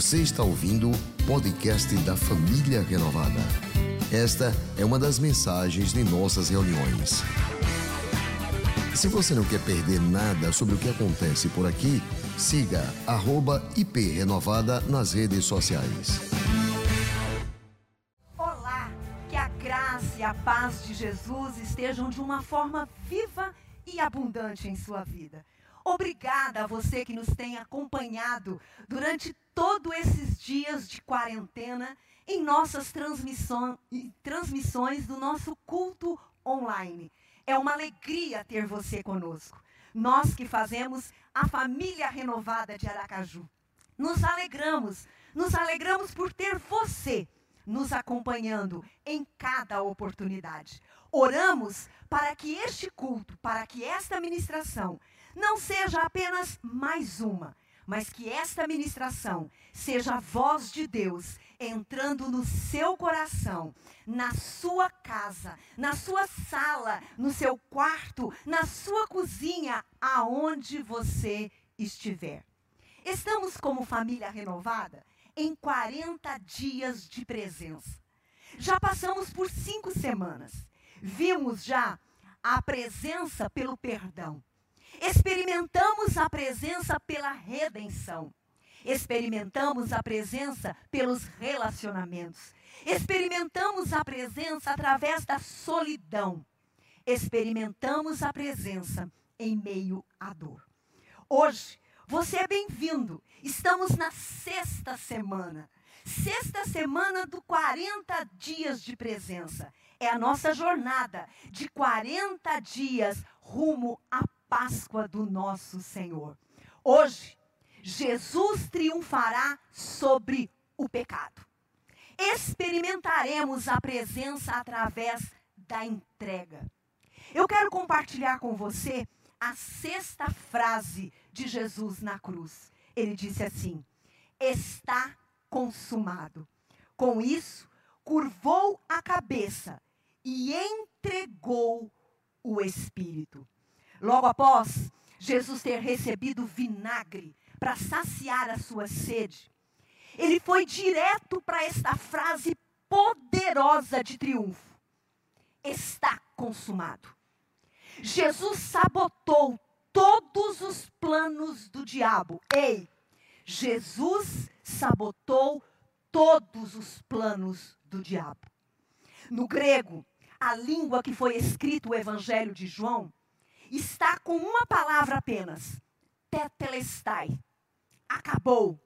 Você está ouvindo o podcast da Família Renovada. Esta é uma das mensagens de nossas reuniões. Se você não quer perder nada sobre o que acontece por aqui, siga @iprenovada nas redes sociais. Olá, que a graça e a paz de Jesus estejam de uma forma viva e abundante em sua vida. Obrigada a você que nos tem acompanhado durante todos esses dias de quarentena em nossas transmissões, do nosso culto online. É uma alegria ter você conosco. Nós que fazemos a família renovada de Aracaju. Nos alegramos, nos alegramos por ter você nos acompanhando em cada oportunidade. Oramos para que este culto, para que esta ministração não seja apenas mais uma, mas que esta ministração seja a voz de Deus entrando no seu coração, na sua casa, na sua sala, no seu quarto, na sua cozinha, aonde você estiver. Estamos como família renovada em 40 dias de presença. Já passamos por cinco semanas. Vimos já a presença pelo perdão. Experimentamos a presença pela redenção. Experimentamos a presença pelos relacionamentos. Experimentamos a presença através da solidão. Experimentamos a presença em meio à dor. Hoje, você é bem-vindo. Estamos na sexta semana. Sexta semana do 40 dias de presença. É a nossa jornada de 40 dias rumo à Páscoa do nosso Senhor. Hoje, Jesus triunfará sobre o pecado. Experimentaremos a presença através da entrega. Eu quero compartilhar com você a sexta frase de Jesus na cruz. Ele disse assim: Está consumado. Com isso, curvou a cabeça e entregou o Espírito. Logo após Jesus ter recebido vinagre para saciar a sua sede, ele foi direto para esta frase poderosa de triunfo: Está consumado. Jesus sabotou todos os planos do diabo. Ei, Jesus sabotou todos os planos do diabo. No grego, a língua que foi escrito o Evangelho de João, está com uma palavra apenas: tetelestai. Acabou.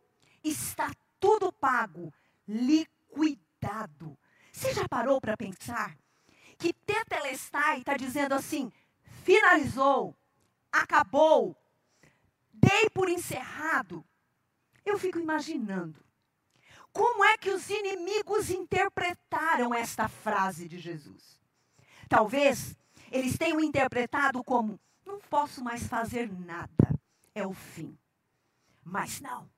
Está tudo pago, liquidado. Você já parou para pensar que tetelestai está dizendo assim: finalizou, acabou, dei por encerrado? Eu fico imaginando como é que os inimigos interpretaram esta frase de Jesus. Talvez eles tenham interpretado como: não posso mais fazer nada, é o fim. Mas não.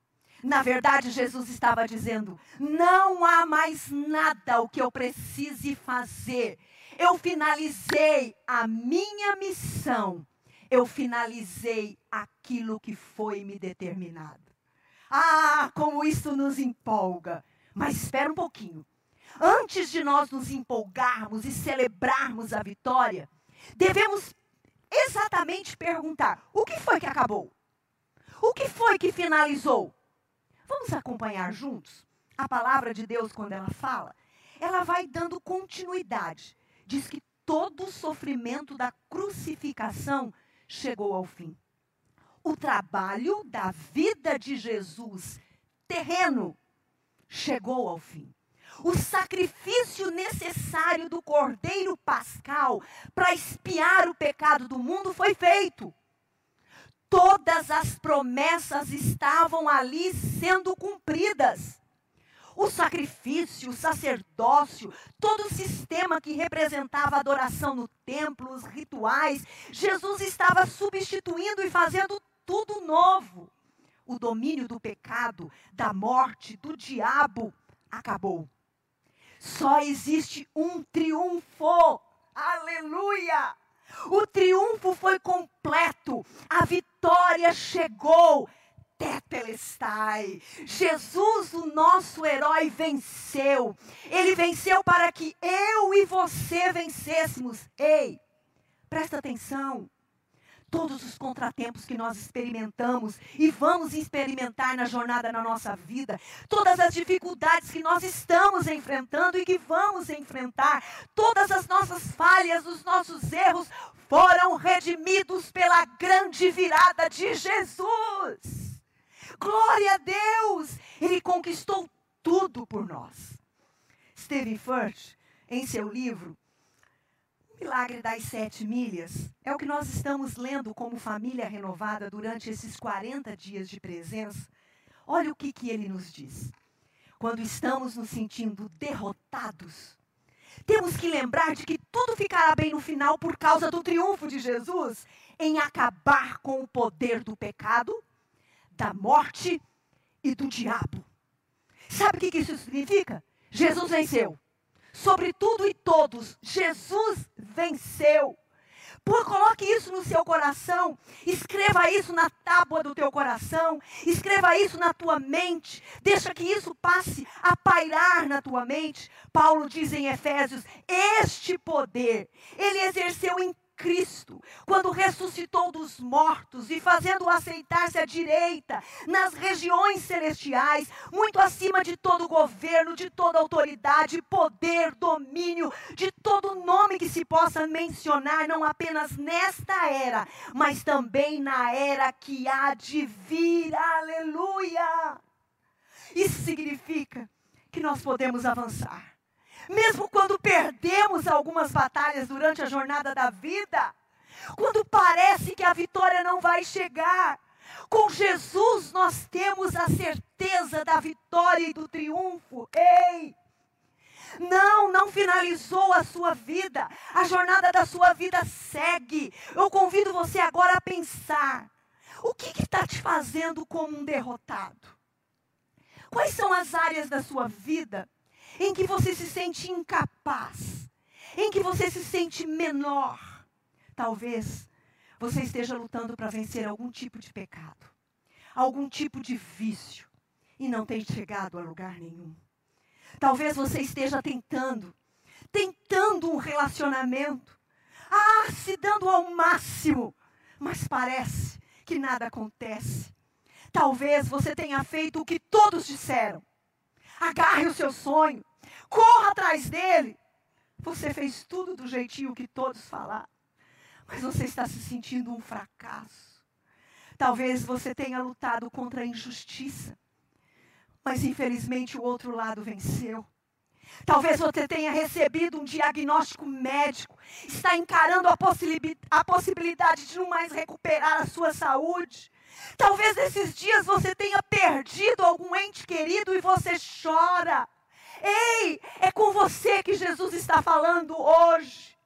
Na verdade, Jesus estava dizendo: não há mais nada o que eu precise fazer. Eu finalizei a minha missão. Eu finalizei aquilo que foi me determinado. Ah, como isso nos empolga. Mas espera um pouquinho. Antes de nós nos empolgarmos e celebrarmos a vitória, devemos exatamente perguntar: o que foi que acabou? O que foi que finalizou? Vamos acompanhar juntos? A palavra de Deus, quando ela fala, ela vai dando continuidade. Diz que todo o sofrimento da crucificação chegou ao fim. O trabalho da vida de Jesus terreno chegou ao fim o sacrifício necessário do cordeiro pascal para expiar o pecado do mundo foi feito. Todas as promessas estavam ali sendo cumpridas. O sacrifício, o sacerdócio, todo o sistema que representava adoração no templo, os rituais, Jesus estava substituindo e fazendo tudo novo. O domínio do pecado, da morte, do diabo acabou. Só existe um triunfo. Aleluia! O triunfo foi completo. A vitória chegou. tetelestai. Jesus, o nosso herói, venceu. Ele venceu para que eu e você vencêssemos. Ei, presta atenção todos os contratempos que nós experimentamos e vamos experimentar na jornada na nossa vida, todas as dificuldades que nós estamos enfrentando e que vamos enfrentar, todas as nossas falhas, os nossos erros foram redimidos pela grande virada de Jesus. Glória a Deus! Ele conquistou tudo por nós. Stephen Furt, em seu livro milagre das sete milhas é o que nós estamos lendo como família renovada durante esses 40 dias de presença. Olha o que, que ele nos diz. Quando estamos nos sentindo derrotados, temos que lembrar de que tudo ficará bem no final por causa do triunfo de Jesus em acabar com o poder do pecado, da morte e do diabo. Sabe o que, que isso significa? Jesus venceu sobre tudo e todos, Jesus venceu. Por, coloque isso no seu coração, escreva isso na tábua do teu coração, escreva isso na tua mente, deixa que isso passe a pairar na tua mente. Paulo diz em Efésios: Este poder ele exerceu em Cristo, quando ressuscitou dos mortos e fazendo-o aceitar-se à direita, nas regiões celestiais, muito acima de todo governo, de toda autoridade, poder, domínio, de todo nome que se possa mencionar, não apenas nesta era, mas também na era que há de vir. Aleluia! Isso significa que nós podemos avançar mesmo quando perdemos algumas batalhas durante a jornada da vida, quando parece que a vitória não vai chegar, com Jesus nós temos a certeza da vitória e do triunfo. Ei! Não, não finalizou a sua vida. A jornada da sua vida segue. Eu convido você agora a pensar: o que está te fazendo como um derrotado? Quais são as áreas da sua vida em que você se sente incapaz, em que você se sente menor. Talvez você esteja lutando para vencer algum tipo de pecado, algum tipo de vício e não tenha chegado a lugar nenhum. Talvez você esteja tentando, tentando um relacionamento, ah, se dando ao máximo, mas parece que nada acontece. Talvez você tenha feito o que todos disseram. Agarre o seu sonho, corra atrás dele. Você fez tudo do jeitinho que todos falaram, mas você está se sentindo um fracasso. Talvez você tenha lutado contra a injustiça, mas infelizmente o outro lado venceu. Talvez você tenha recebido um diagnóstico médico, está encarando a, a possibilidade de não mais recuperar a sua saúde. Talvez nesses dias você tenha perdido algum ente querido e você chora. Ei, é com você que Jesus está falando hoje.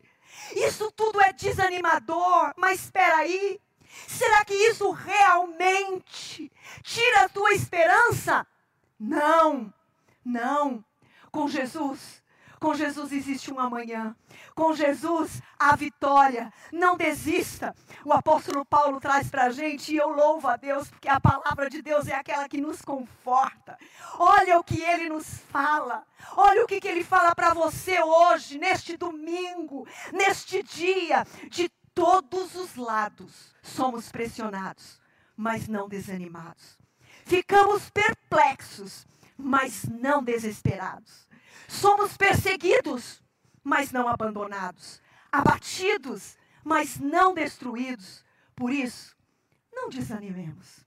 Isso tudo é desanimador, mas espera aí. Será que isso realmente tira a tua esperança? Não, não. Com Jesus, com Jesus existe um amanhã. Com Jesus, a vitória. Não desista. O apóstolo Paulo traz para a gente, e eu louvo a Deus, porque a palavra de Deus é aquela que nos conforta. Olha o que ele nos fala. Olha o que, que ele fala para você hoje, neste domingo, neste dia. De todos os lados, somos pressionados, mas não desanimados. Ficamos perplexos, mas não desesperados Somos perseguidos, mas não abandonados. Abatidos, mas não destruídos. Por isso, não desanimemos.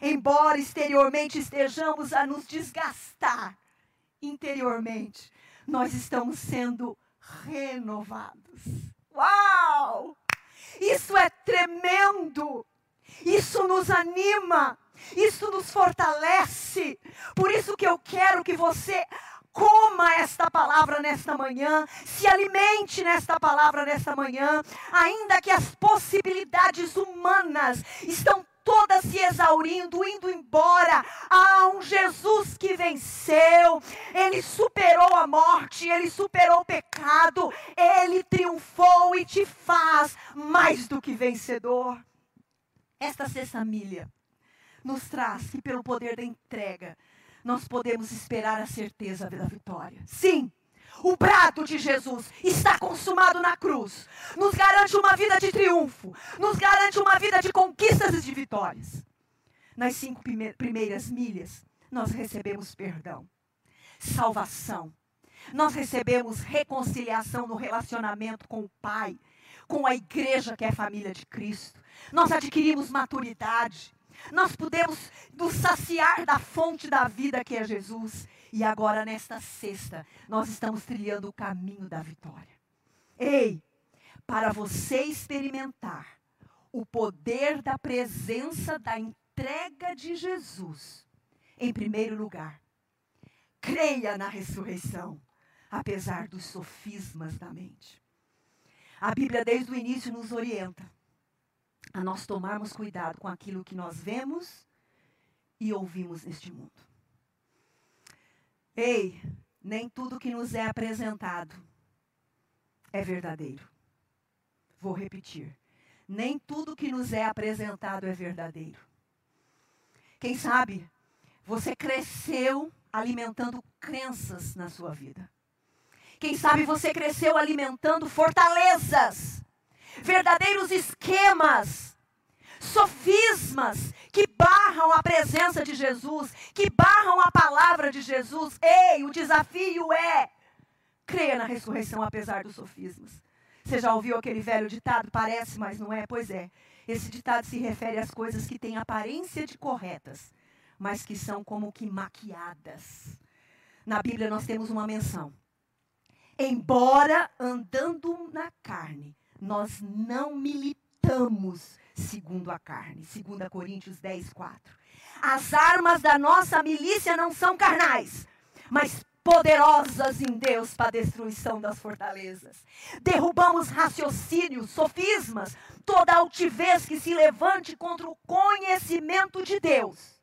Embora exteriormente estejamos a nos desgastar, interiormente nós estamos sendo renovados. Uau! Isso é tremendo! Isso nos anima, isso nos fortalece. Por isso que eu quero que você Coma esta palavra nesta manhã, se alimente nesta palavra nesta manhã, ainda que as possibilidades humanas estão todas se exaurindo, indo embora. Há um Jesus que venceu, ele superou a morte, ele superou o pecado, ele triunfou e te faz mais do que vencedor. Esta sexta milha nos traz que, pelo poder da entrega, nós podemos esperar a certeza da vitória. Sim, o brado de Jesus está consumado na cruz. Nos garante uma vida de triunfo. Nos garante uma vida de conquistas e de vitórias. Nas cinco primeiras milhas, nós recebemos perdão, salvação. Nós recebemos reconciliação no relacionamento com o Pai, com a igreja que é a família de Cristo. Nós adquirimos maturidade. Nós podemos nos saciar da fonte da vida que é Jesus. E agora, nesta sexta, nós estamos trilhando o caminho da vitória. Ei, para você experimentar o poder da presença da entrega de Jesus, em primeiro lugar, creia na ressurreição, apesar dos sofismas da mente. A Bíblia, desde o início, nos orienta a nós tomarmos cuidado com aquilo que nós vemos e ouvimos neste mundo. Ei, nem tudo que nos é apresentado é verdadeiro. Vou repetir. Nem tudo que nos é apresentado é verdadeiro. Quem sabe você cresceu alimentando crenças na sua vida. Quem sabe você cresceu alimentando fortalezas, verdadeiros esquemas sofismas que barram a presença de Jesus, que barram a palavra de Jesus. Ei, o desafio é creia na ressurreição apesar dos sofismas. Você já ouviu aquele velho ditado? Parece, mas não é? Pois é. Esse ditado se refere às coisas que têm aparência de corretas, mas que são como que maquiadas. Na Bíblia nós temos uma menção. Embora andando na carne, nós não militamos segundo a carne. 2 Coríntios 10, 4. As armas da nossa milícia não são carnais, mas poderosas em Deus para a destruição das fortalezas. Derrubamos raciocínios, sofismas, toda altivez que se levante contra o conhecimento de Deus.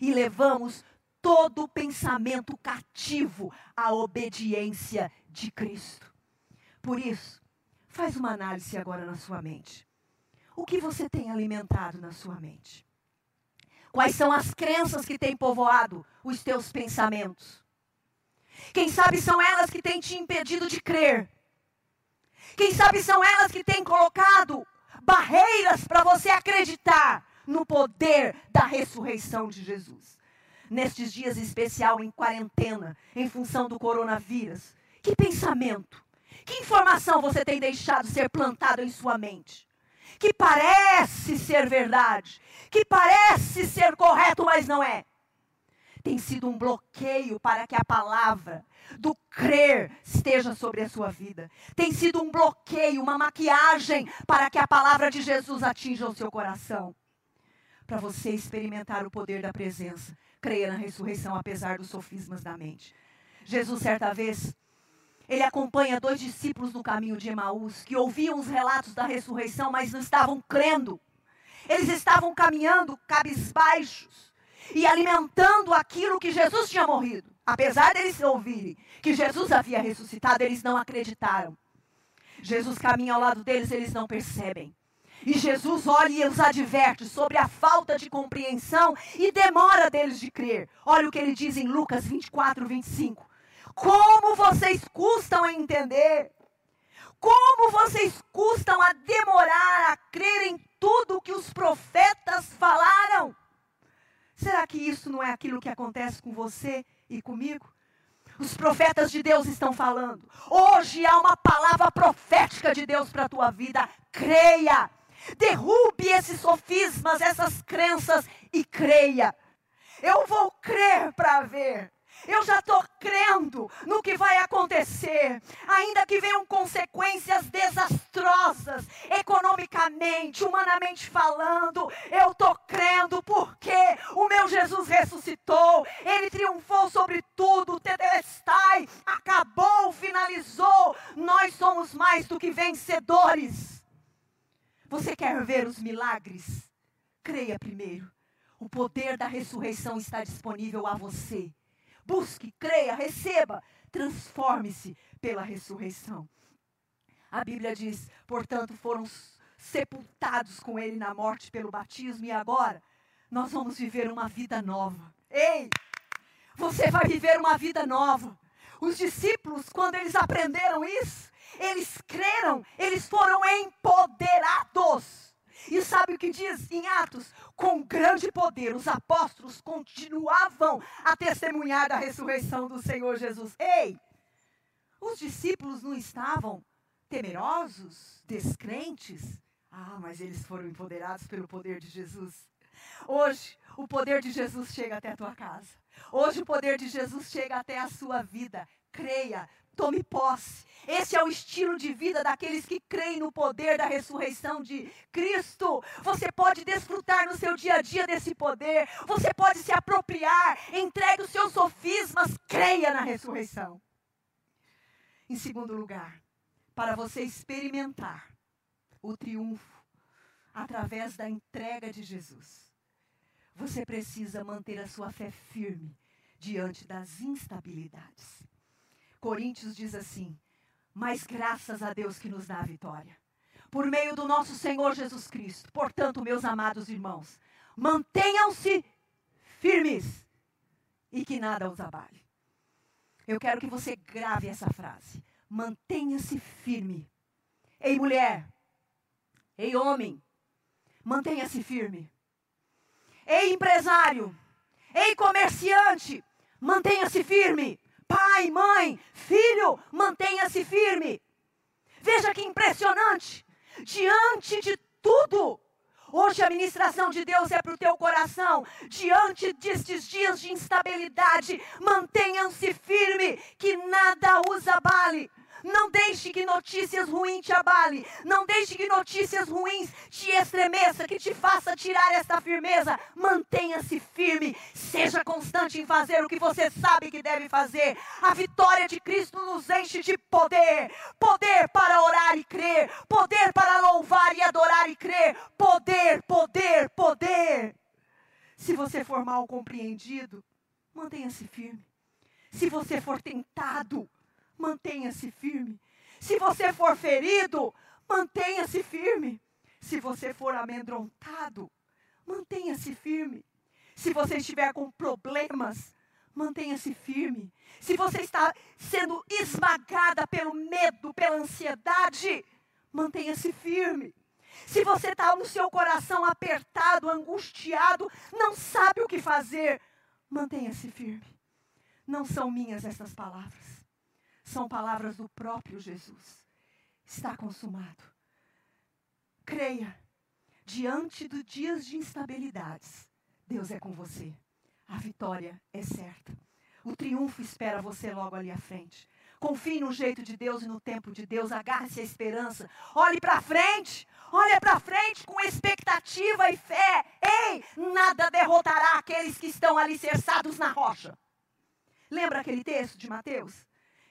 E levamos todo pensamento cativo à obediência de Cristo. Por isso, faz uma análise agora na sua mente. O que você tem alimentado na sua mente? Quais são as crenças que têm povoado os teus pensamentos? Quem sabe são elas que têm te impedido de crer? Quem sabe são elas que têm colocado barreiras para você acreditar no poder da ressurreição de Jesus? Nestes dias especial em quarentena, em função do coronavírus, que pensamento, que informação você tem deixado ser plantado em sua mente? que parece ser verdade, que parece ser correto, mas não é. Tem sido um bloqueio para que a palavra do crer esteja sobre a sua vida. Tem sido um bloqueio, uma maquiagem para que a palavra de Jesus atinja o seu coração. Para você experimentar o poder da presença, creia na ressurreição apesar dos sofismas da mente. Jesus, certa vez, ele acompanha dois discípulos no caminho de Emaús, que ouviam os relatos da ressurreição, mas não estavam crendo. Eles estavam caminhando cabisbaixos e alimentando aquilo que Jesus tinha morrido. Apesar deles ouvirem que Jesus havia ressuscitado, eles não acreditaram. Jesus caminha ao lado deles, eles não percebem. E Jesus olha e os adverte sobre a falta de compreensão e demora deles de crer. Olha o que ele diz em Lucas 24, 25. Como vocês custam a entender? Como vocês custam a demorar a crer em tudo que os profetas falaram? Será que isso não é aquilo que acontece com você e comigo? Os profetas de Deus estão falando. Hoje há uma palavra profética de Deus para a tua vida. Creia. Derrube esses sofismas, essas crenças e creia. Eu vou crer para ver. Eu já estou crendo no que vai acontecer, ainda que venham consequências desastrosas, economicamente, humanamente falando. Eu estou crendo porque o meu Jesus ressuscitou, ele triunfou sobre tudo, o Tetelestai acabou, finalizou. Nós somos mais do que vencedores. Você quer ver os milagres? Creia primeiro. O poder da ressurreição está disponível a você. Busque, creia, receba, transforme-se pela ressurreição. A Bíblia diz, portanto, foram sepultados com ele na morte pelo batismo e agora nós vamos viver uma vida nova. Ei! Você vai viver uma vida nova. Os discípulos, quando eles aprenderam isso, eles creram, eles foram empoderados. E sabe o que diz em Atos? Com grande poder, os apóstolos continuavam a testemunhar da ressurreição do Senhor Jesus. Ei! Os discípulos não estavam temerosos, descrentes. Ah, mas eles foram empoderados pelo poder de Jesus. Hoje, o poder de Jesus chega até a tua casa. Hoje, o poder de Jesus chega até a sua vida. Creia, tome posse. Esse é o estilo de vida daqueles que creem no poder da ressurreição de Cristo. Você pode desfrutar no seu dia a dia desse poder. Você pode se apropriar. Entregue os seus sofismas. Creia na ressurreição. Em segundo lugar, para você experimentar o triunfo através da entrega de Jesus, você precisa manter a sua fé firme diante das instabilidades. Coríntios diz assim: Mas graças a Deus que nos dá a vitória, por meio do nosso Senhor Jesus Cristo. Portanto, meus amados irmãos, mantenham-se firmes e que nada os abale. Eu quero que você grave essa frase. Mantenha-se firme. Ei, mulher. Ei, homem. Mantenha-se firme. Ei, empresário. Ei, comerciante. Mantenha-se firme. Pai, mãe, filho, mantenha-se firme. Veja que impressionante. Diante de tudo, Hoje a ministração de Deus é para o teu coração. Diante destes dias de instabilidade, mantenham-se firme, que nada os abale. Não deixe que notícias ruins te abale. Não deixe que notícias ruins te estremeça, que te faça tirar esta firmeza. Mantenha-se firme. Seja constante em fazer o que você sabe que deve fazer. A vitória de Cristo nos enche de poder. Poder para orar e crer. Poder para louvar e adorar e crer. Poder, poder, poder. Se você for mal compreendido, mantenha-se firme. Se você for tentado, mantenha-se firme. Se você for ferido, mantenha-se firme. Se você for amedrontado, mantenha-se firme. Se você estiver com problemas, mantenha-se firme. Se você está sendo esmagada pelo medo, pela ansiedade, mantenha-se firme. Se você está no seu coração apertado, angustiado, não sabe o que fazer, mantenha-se firme. Não são minhas essas palavras são palavras do próprio Jesus. Está consumado. Creia, diante dos dias de instabilidades, Deus é com você. A vitória é certa. O triunfo espera você logo ali à frente. Confie no jeito de Deus e no tempo de Deus. Agarre-se à esperança. Olhe para frente. Olhe para frente com expectativa e fé. Ei, nada derrotará aqueles que estão alicerçados na rocha. Lembra aquele texto de Mateus?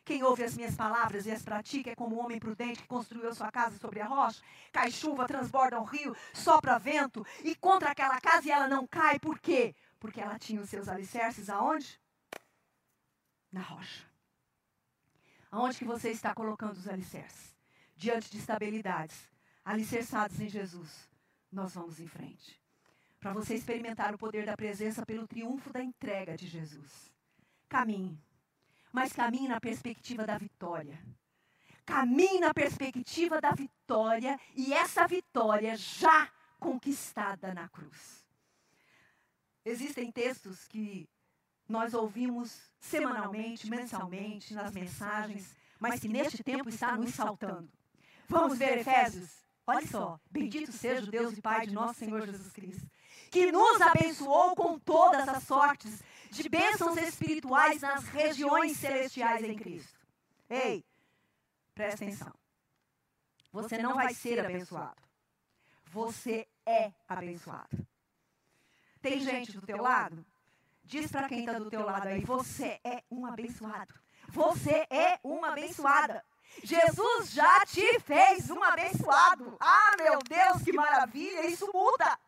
Quem ouve as minhas palavras e as pratica é como um homem prudente que construiu sua casa sobre a rocha. Cai chuva, transborda um rio, sopra vento e contra aquela casa e ela não cai. Por quê? Porque ela tinha os seus alicerces aonde? Na rocha. Aonde que você está colocando os alicerces? Diante de estabilidades, alicerçados em Jesus, nós vamos em frente. Para você experimentar o poder da presença pelo triunfo da entrega de Jesus. Caminhe mas caminhe na perspectiva da vitória. Caminhe na perspectiva da vitória e essa vitória já conquistada na cruz. Existem textos que nós ouvimos semanalmente, mensalmente, nas mensagens, mas que neste tempo está nos saltando. Vamos ver Efésios? Olha só, bendito seja o Deus e Pai de nosso Senhor Jesus Cristo, que nos abençoou com todas as sortes de bênçãos espirituais nas regiões celestiais em Cristo. Ei, presta atenção. Você não vai ser abençoado. Você é abençoado. Tem gente do teu lado? Diz para quem está do teu lado aí, você é um abençoado. Você é uma abençoada. Jesus já te fez um abençoado. Ah, meu Deus, que maravilha! Isso muda.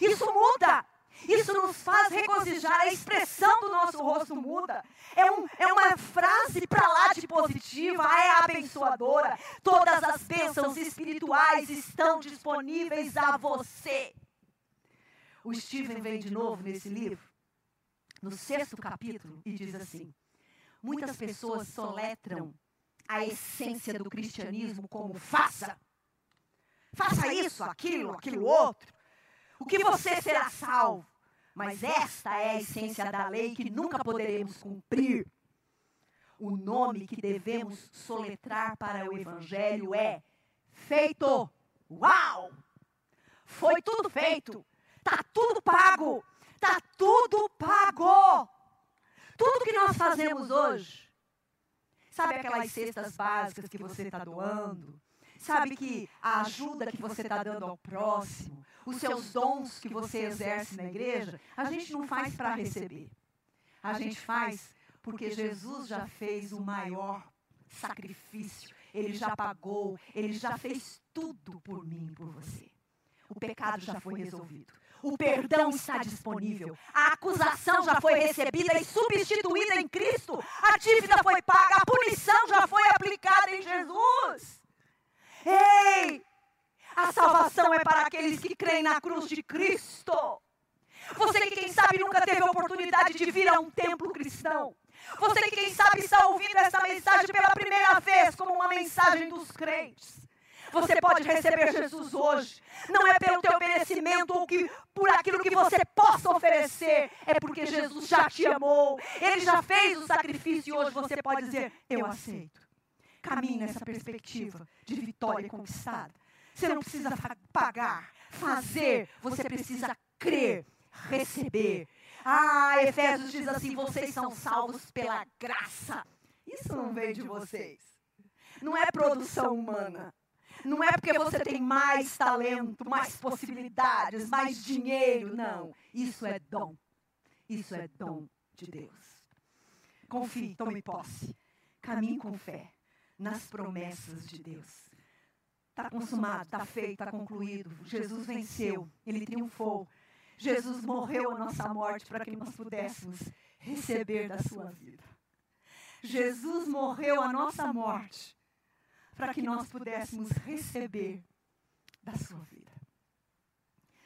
Isso muda. Isso nos faz regozijar, a expressão do nosso rosto muda. É, um, é uma frase para lá de positiva, é abençoadora. Todas as bênçãos espirituais estão disponíveis a você. O Stephen vem de novo nesse livro, no sexto capítulo, e diz assim: Muitas pessoas soletram a essência do cristianismo como faça. Faça isso, aquilo, aquilo outro. O que você será salvo. Mas esta é a essência da lei que nunca poderemos cumprir. O nome que devemos soletrar para o evangelho é feito. Uau! Foi tudo feito. Tá tudo pago. Tá tudo pago. Tudo que nós fazemos hoje. Sabe aquelas cestas básicas que você está doando? Sabe que a ajuda que você está dando ao próximo, os seus dons que você exerce na igreja, a gente não faz para receber. A gente faz porque Jesus já fez o maior sacrifício. Ele já pagou, ele já fez tudo por mim e por você. O pecado já foi resolvido. O perdão está disponível. A acusação já foi recebida e substituída em Cristo. A dívida foi paga. A punição já foi aplicada em Jesus. Ei! A salvação é para aqueles que creem na cruz de Cristo. Você que, quem sabe, nunca teve a oportunidade de vir a um templo cristão. Você que, quem sabe, está ouvindo essa mensagem pela primeira vez como uma mensagem dos crentes. Você pode receber Jesus hoje. Não é pelo teu merecimento ou que, por aquilo que você possa oferecer. É porque Jesus já te amou. Ele já fez o sacrifício e hoje você pode dizer: Eu aceito. Caminhe nessa perspectiva de vitória conquistada. Você não precisa pagar, fazer. Você precisa crer, receber. Ah, Efésios diz assim: vocês são salvos pela graça. Isso não vem de vocês. Não é produção humana. Não é porque você tem mais talento, mais possibilidades, mais dinheiro. Não. Isso é dom. Isso é dom de Deus. Confie, tome posse. Caminhe com fé nas promessas de Deus. Está consumado, está feito, está concluído. Jesus venceu, ele triunfou. Jesus morreu a nossa morte para que nós pudéssemos receber da sua vida. Jesus morreu a nossa morte para que nós pudéssemos receber da sua vida.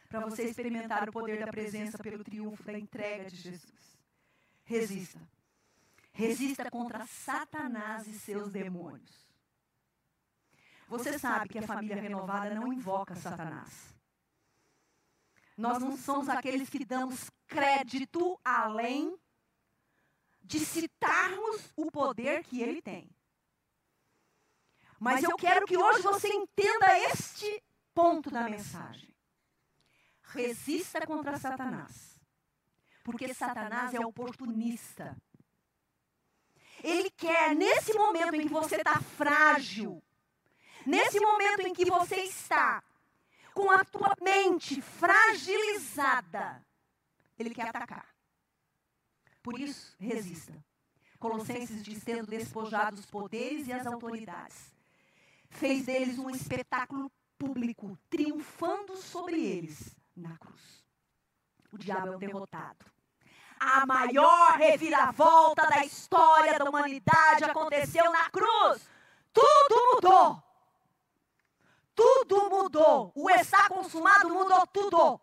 Para você experimentar o poder da presença pelo triunfo da entrega de Jesus. Resista. Resista contra Satanás e seus demônios. Você sabe que a família renovada não invoca Satanás. Nós não somos aqueles que damos crédito além de citarmos o poder que ele tem. Mas eu quero que hoje você entenda este ponto da mensagem. Resista contra Satanás. Porque Satanás é oportunista. Ele quer, nesse momento em que você está frágil, nesse momento em que você está com a tua mente fragilizada, ele quer atacar. Por isso, resista. Colossenses diz: tendo despojado os poderes e as autoridades, fez deles um espetáculo público, triunfando sobre eles na cruz. O diabo é um derrotado. A maior reviravolta da história da humanidade aconteceu na cruz. Tudo mudou. Tudo mudou. O está consumado mudou tudo.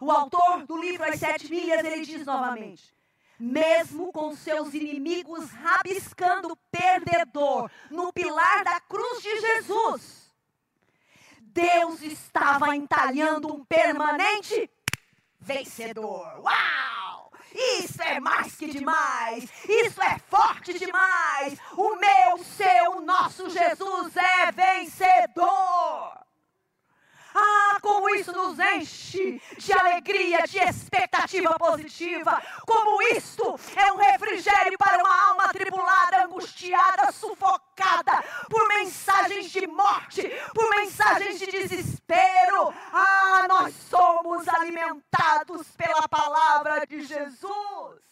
O autor do livro As Sete Milhas, ele diz novamente: mesmo com seus inimigos rabiscando perdedor no pilar da cruz de Jesus. Deus estava entalhando um permanente vencedor. Uau! Isso é mais que demais! Isso é forte demais! O meu, seu, nosso Jesus é vencedor! Ah, como isso nos enche de alegria, de expectativa positiva. Como isto é um refrigério para uma alma tribulada, angustiada, sufocada por mensagens de morte, por mensagens de desespero. Ah, nós somos alimentados pela palavra de Jesus.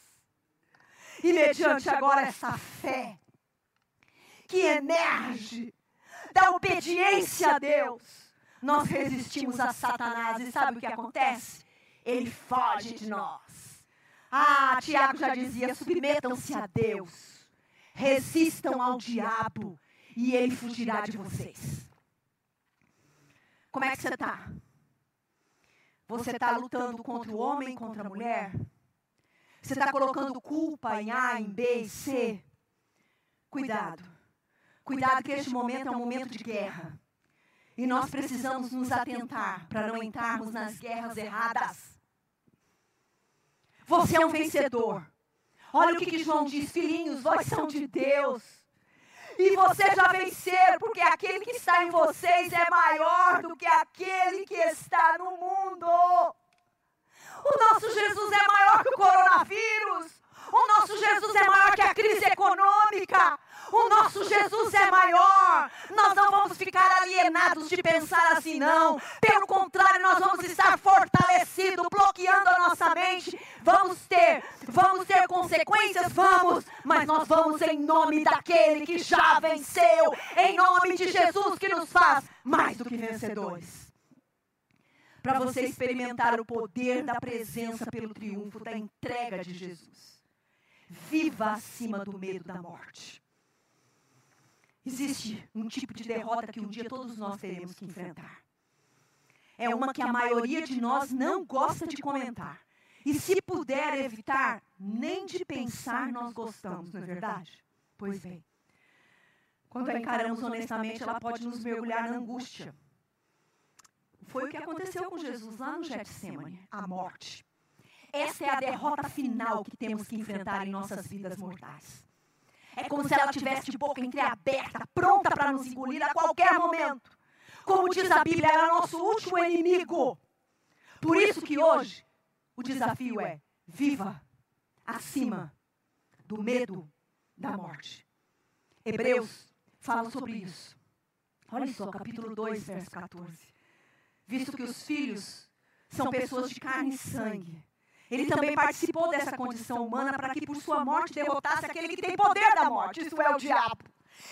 E mediante agora essa fé que emerge da obediência a Deus nós resistimos a Satanás e sabe o que acontece? Ele foge de nós. Ah, Tiago já dizia: submetam-se a Deus, resistam ao diabo e ele fugirá de vocês. Como é que você está? Você está lutando contra o homem, contra a mulher? Você está colocando culpa em A, em B, em C? Cuidado. Cuidado que este momento é um momento de guerra. E nós precisamos nos atentar para não entrarmos nas guerras erradas. Você é um vencedor. Olha o que, que João diz, filhinhos, vós são de Deus. E você já venceram, porque aquele que está em vocês é maior do que aquele que está no mundo. O nosso Jesus é maior que o coronavírus. O nosso Jesus é maior que a crise econômica. O nosso Jesus é maior. Nós não vamos ficar alienados de pensar assim, não. Pelo contrário, nós vamos estar fortalecidos, bloqueando a nossa mente. Vamos ter, vamos ter consequências, vamos, mas nós vamos em nome daquele que já venceu, em nome de Jesus que nos faz mais do que vencedores para você experimentar o poder da presença pelo triunfo da entrega de Jesus. Viva acima do medo da morte. Existe um tipo de derrota que um dia todos nós teremos que enfrentar. É uma que a maioria de nós não gosta de comentar. E se puder evitar, nem de pensar nós gostamos, não é verdade? Pois bem. Quando a encaramos honestamente, ela pode nos mergulhar na angústia. Foi o que aconteceu com Jesus lá no Getsemane, a morte. Essa é a derrota final que temos que enfrentar em nossas vidas mortais. É como se ela tivesse de boca entreaberta, pronta para nos engolir a qualquer momento. Como diz a Bíblia, ela é nosso último inimigo. Por isso que hoje o desafio é: viva acima do medo da morte. Hebreus fala sobre isso. Olha só, capítulo 2, verso 14. Visto que os filhos são pessoas de carne e sangue, ele também participou dessa condição humana para que por sua morte derrotasse aquele que tem poder da morte, isso é o diabo.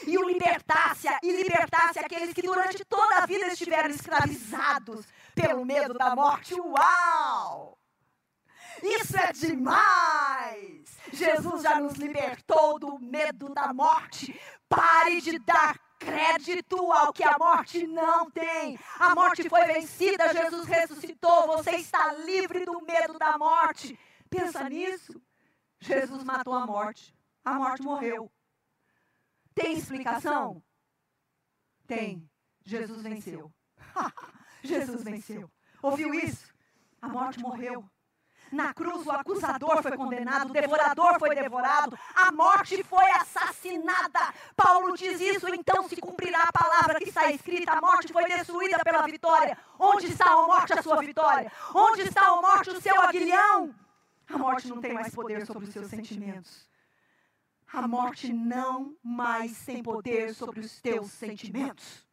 E o libertasse e libertasse aqueles que durante toda a vida estiveram escravizados pelo medo da morte. Uau! Isso é demais! Jesus já nos libertou do medo da morte. Pare de dar crédito ao que a morte não tem. A morte foi vencida, Jesus ressuscitou, você está livre do medo da morte. Pensa nisso. Jesus matou a morte. A morte morreu. Tem explicação? Tem. Jesus venceu. Jesus venceu. Ouviu isso? A morte morreu. Na cruz, o acusador foi condenado, o devorador foi devorado, a morte foi assassinada. Paulo diz isso, então se cumprirá a palavra que está escrita: a morte foi destruída pela vitória. Onde está a morte, a sua vitória? Onde está a morte, o seu aguilhão? A morte não tem mais poder sobre os seus sentimentos. A morte não mais tem poder sobre os teus sentimentos.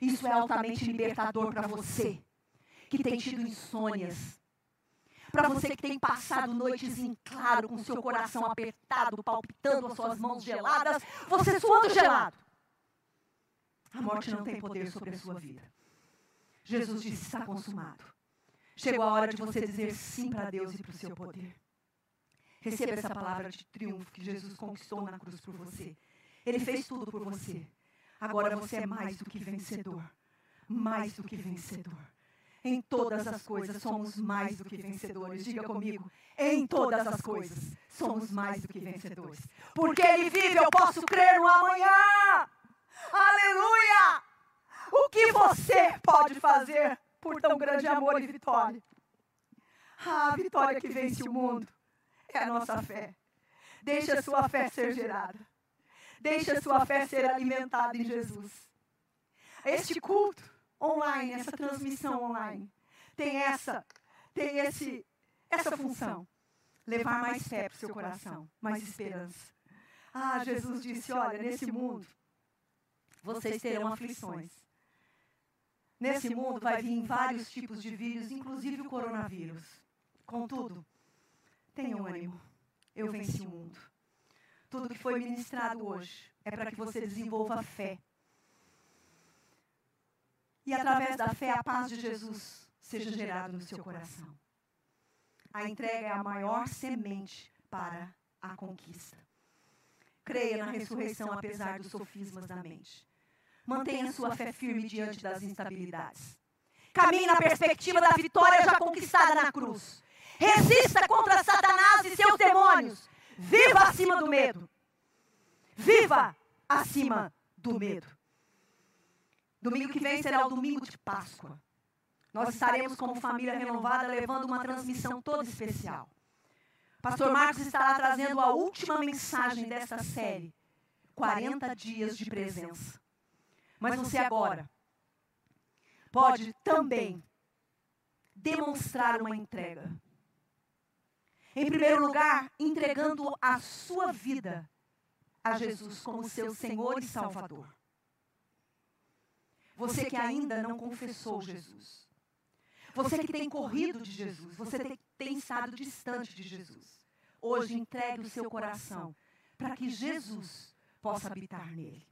Isso é altamente libertador para você que tem tido insônias, para você que tem passado noites em claro, com seu coração apertado, palpitando, as suas mãos geladas, você suando gelado. A morte não tem poder sobre a sua vida. Jesus disse: está consumado. Chegou a hora de você dizer sim para Deus e para o seu poder. Receba essa palavra de triunfo que Jesus conquistou na cruz por você. Ele fez tudo por você. Agora você é mais do que vencedor. Mais do que vencedor. Em todas as coisas somos mais do que vencedores. Diga comigo. Em todas as coisas somos mais do que vencedores. Porque Ele vive, eu posso crer no amanhã. Aleluia! O que você pode fazer por tão grande amor e vitória? Ah, a vitória que vence o mundo é a nossa fé. Deixe a sua fé ser gerada. Deixe a sua fé ser alimentada em Jesus. Este culto online, essa transmissão online, tem essa, tem esse, essa função. Levar mais fé para o seu coração, mais esperança. Ah, Jesus disse: olha, nesse mundo vocês terão aflições. Nesse mundo vai vir vários tipos de vírus, inclusive o coronavírus. Contudo, tenham ânimo. Eu venci o mundo. Tudo que foi ministrado hoje é para que você desenvolva fé e através da fé a paz de Jesus seja gerada no seu coração. A entrega é a maior semente para a conquista. Creia na ressurreição apesar dos sofismas da mente. Mantenha sua fé firme diante das instabilidades. Caminhe na perspectiva da vitória já conquistada na cruz. Resista contra Satanás e seus demônios. Viva acima do medo. Viva acima do medo. Domingo que vem será o domingo de Páscoa. Nós estaremos como família renovada levando uma transmissão toda especial. Pastor Marcos estará trazendo a última mensagem dessa série. 40 dias de presença. Mas você agora pode também demonstrar uma entrega. Em primeiro lugar, entregando a sua vida a Jesus como seu Senhor e Salvador. Você que ainda não confessou Jesus. Você que tem corrido de Jesus. Você tem, tem estado distante de Jesus. Hoje entregue o seu coração para que Jesus possa habitar nele.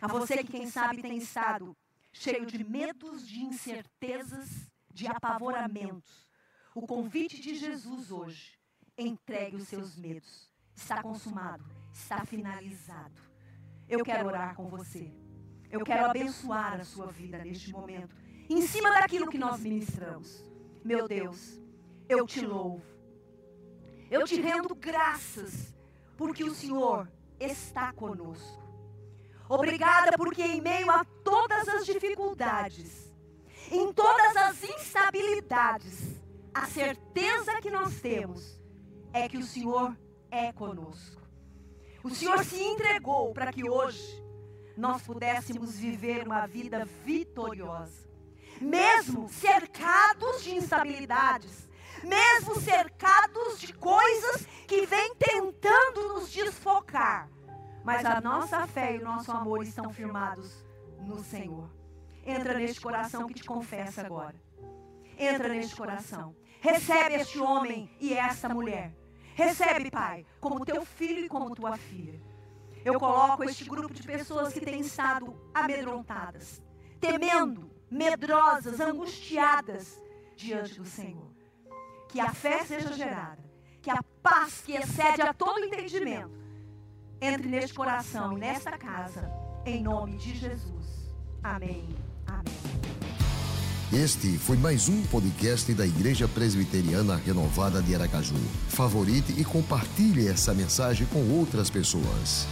A você que, quem sabe, tem estado cheio de medos, de incertezas, de apavoramentos. O convite de Jesus hoje, entregue os seus medos. Está consumado, está finalizado. Eu quero orar com você. Eu quero abençoar a sua vida neste momento, em cima daquilo que nós ministramos. Meu Deus, eu te louvo. Eu te rendo graças, porque o Senhor está conosco. Obrigada, porque em meio a todas as dificuldades, em todas as instabilidades, a certeza que nós temos é que o Senhor é conosco. O Senhor se entregou para que hoje nós pudéssemos viver uma vida vitoriosa. Mesmo cercados de instabilidades, mesmo cercados de coisas que vêm tentando nos desfocar, mas a nossa fé e o nosso amor estão firmados no Senhor. Entra neste coração que te confessa agora. Entra neste coração. Recebe este homem e esta mulher. Recebe, Pai, como teu filho e como tua filha. Eu coloco este grupo de pessoas que têm estado amedrontadas, temendo, medrosas, angustiadas diante do Senhor. Que a fé seja gerada, que a paz que excede a todo entendimento entre neste coração e nesta casa, em nome de Jesus. Amém. Amém. Este foi mais um podcast da Igreja Presbiteriana Renovada de Aracaju. Favorite e compartilhe essa mensagem com outras pessoas.